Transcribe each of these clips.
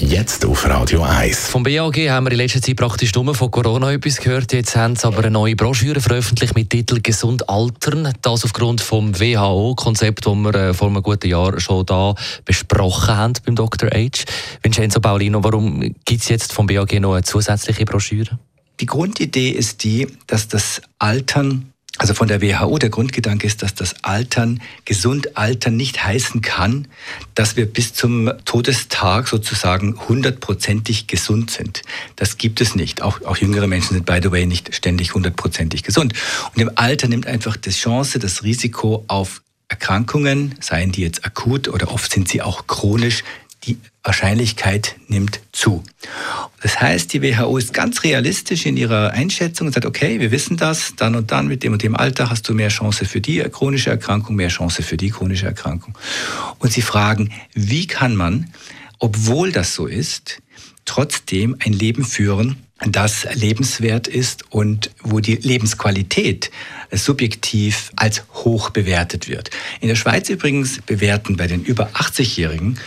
Jetzt auf Radio 1. Vom BAG haben wir in letzter Zeit praktisch nur von Corona etwas gehört. Jetzt haben sie aber eine neue Broschüre veröffentlicht mit Titel Gesund altern. Das aufgrund vom WHO-Konzept, das wir äh, vor einem guten Jahr schon da besprochen haben beim Dr. H. Vincenzo Paulino, warum gibt es jetzt vom BAG noch eine zusätzliche Broschüre? Die Grundidee ist die, dass das Altern also von der WHO, der Grundgedanke ist, dass das Altern, gesund altern nicht heißen kann, dass wir bis zum Todestag sozusagen hundertprozentig gesund sind. Das gibt es nicht. Auch, auch jüngere Menschen sind, by the way, nicht ständig hundertprozentig gesund. Und im Alter nimmt einfach die Chance, das Risiko auf Erkrankungen, seien die jetzt akut oder oft sind sie auch chronisch, die Wahrscheinlichkeit nimmt zu. Das heißt, die WHO ist ganz realistisch in ihrer Einschätzung und sagt, okay, wir wissen das, dann und dann mit dem und dem Alter hast du mehr Chance für die chronische Erkrankung, mehr Chance für die chronische Erkrankung. Und sie fragen, wie kann man, obwohl das so ist, trotzdem ein Leben führen, das lebenswert ist und wo die Lebensqualität subjektiv als hoch bewertet wird. In der Schweiz übrigens bewerten bei den über 80-Jährigen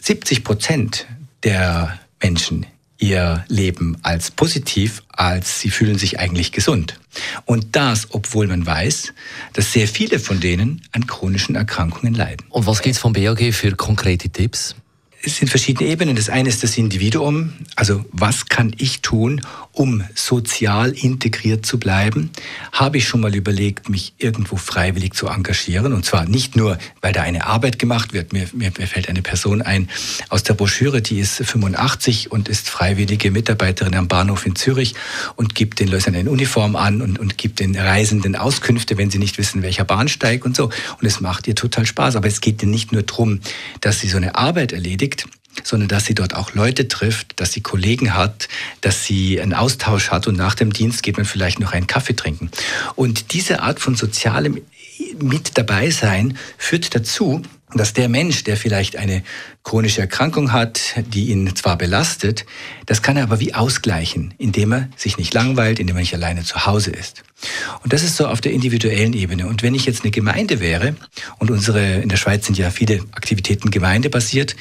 70 Prozent der Menschen ihr Leben als positiv, als sie fühlen sich eigentlich gesund. Und das, obwohl man weiß, dass sehr viele von denen an chronischen Erkrankungen leiden. Und was gibt es vom BAG für konkrete Tipps? Es sind verschiedene Ebenen. Das eine ist das Individuum. Also was kann ich tun, um sozial integriert zu bleiben? Habe ich schon mal überlegt, mich irgendwo freiwillig zu engagieren? Und zwar nicht nur, weil da eine Arbeit gemacht wird. Mir, mir, mir fällt eine Person ein aus der Broschüre, die ist 85 und ist freiwillige Mitarbeiterin am Bahnhof in Zürich und gibt den Leuten eine Uniform an und, und gibt den Reisenden Auskünfte, wenn sie nicht wissen, welcher Bahnsteig und so. Und es macht ihr total Spaß. Aber es geht ihr nicht nur darum, dass sie so eine Arbeit erledigt, beschäftigt, sondern dass sie dort auch Leute trifft, dass sie Kollegen hat, dass sie einen Austausch hat und nach dem Dienst geht man vielleicht noch einen Kaffee trinken. Und diese Art von sozialem mit dabei sein führt dazu, dass der Mensch, der vielleicht eine chronische Erkrankung hat, die ihn zwar belastet, das kann er aber wie ausgleichen, indem er sich nicht langweilt, indem er nicht alleine zu Hause ist. Und das ist so auf der individuellen Ebene. Und wenn ich jetzt eine Gemeinde wäre, und unsere, in der Schweiz sind ja viele Aktivitäten gemeindebasiert,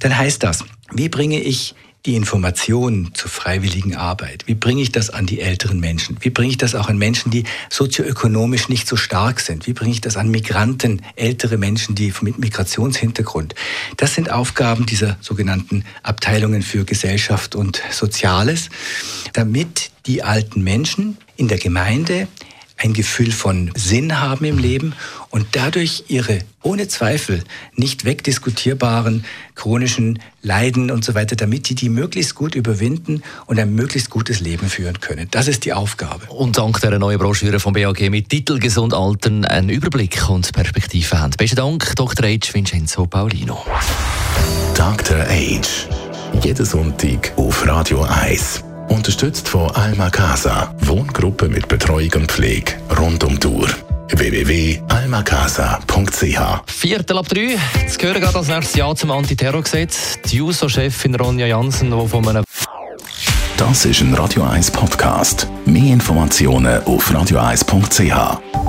dann heißt das, wie bringe ich die Information zur freiwilligen Arbeit? Wie bringe ich das an die älteren Menschen? Wie bringe ich das auch an Menschen, die sozioökonomisch nicht so stark sind? Wie bringe ich das an Migranten, ältere Menschen, die mit Migrationshintergrund? Das sind Aufgaben dieser sogenannten Abteilungen für Gesellschaft und Soziales, damit die alten Menschen in der Gemeinde ein Gefühl von Sinn haben im Leben und dadurch ihre ohne Zweifel nicht wegdiskutierbaren chronischen Leiden und so weiter, damit die die möglichst gut überwinden und ein möglichst gutes Leben führen können. Das ist die Aufgabe. Und dank der neuen Broschüre vom BAG mit Titel Gesund Altern einen Überblick und Perspektive haben. Besten Dank, Dr. H. Vincenzo Paulino. Dr. H. Jeden Sonntag auf Radio 1. Unterstützt von Alma Casa, Wohngruppe mit Betreuung und Pflege rund um die Uhr www.almacasa.ch Viertel ab drei. Jetzt gehören gerade als nächstes Jahr zum Antiterrorgesetz. Die JUSO-Chefin Ronja Jansen, die von einem Das ist ein Radio 1 Podcast. Mehr Informationen auf radio1.ch.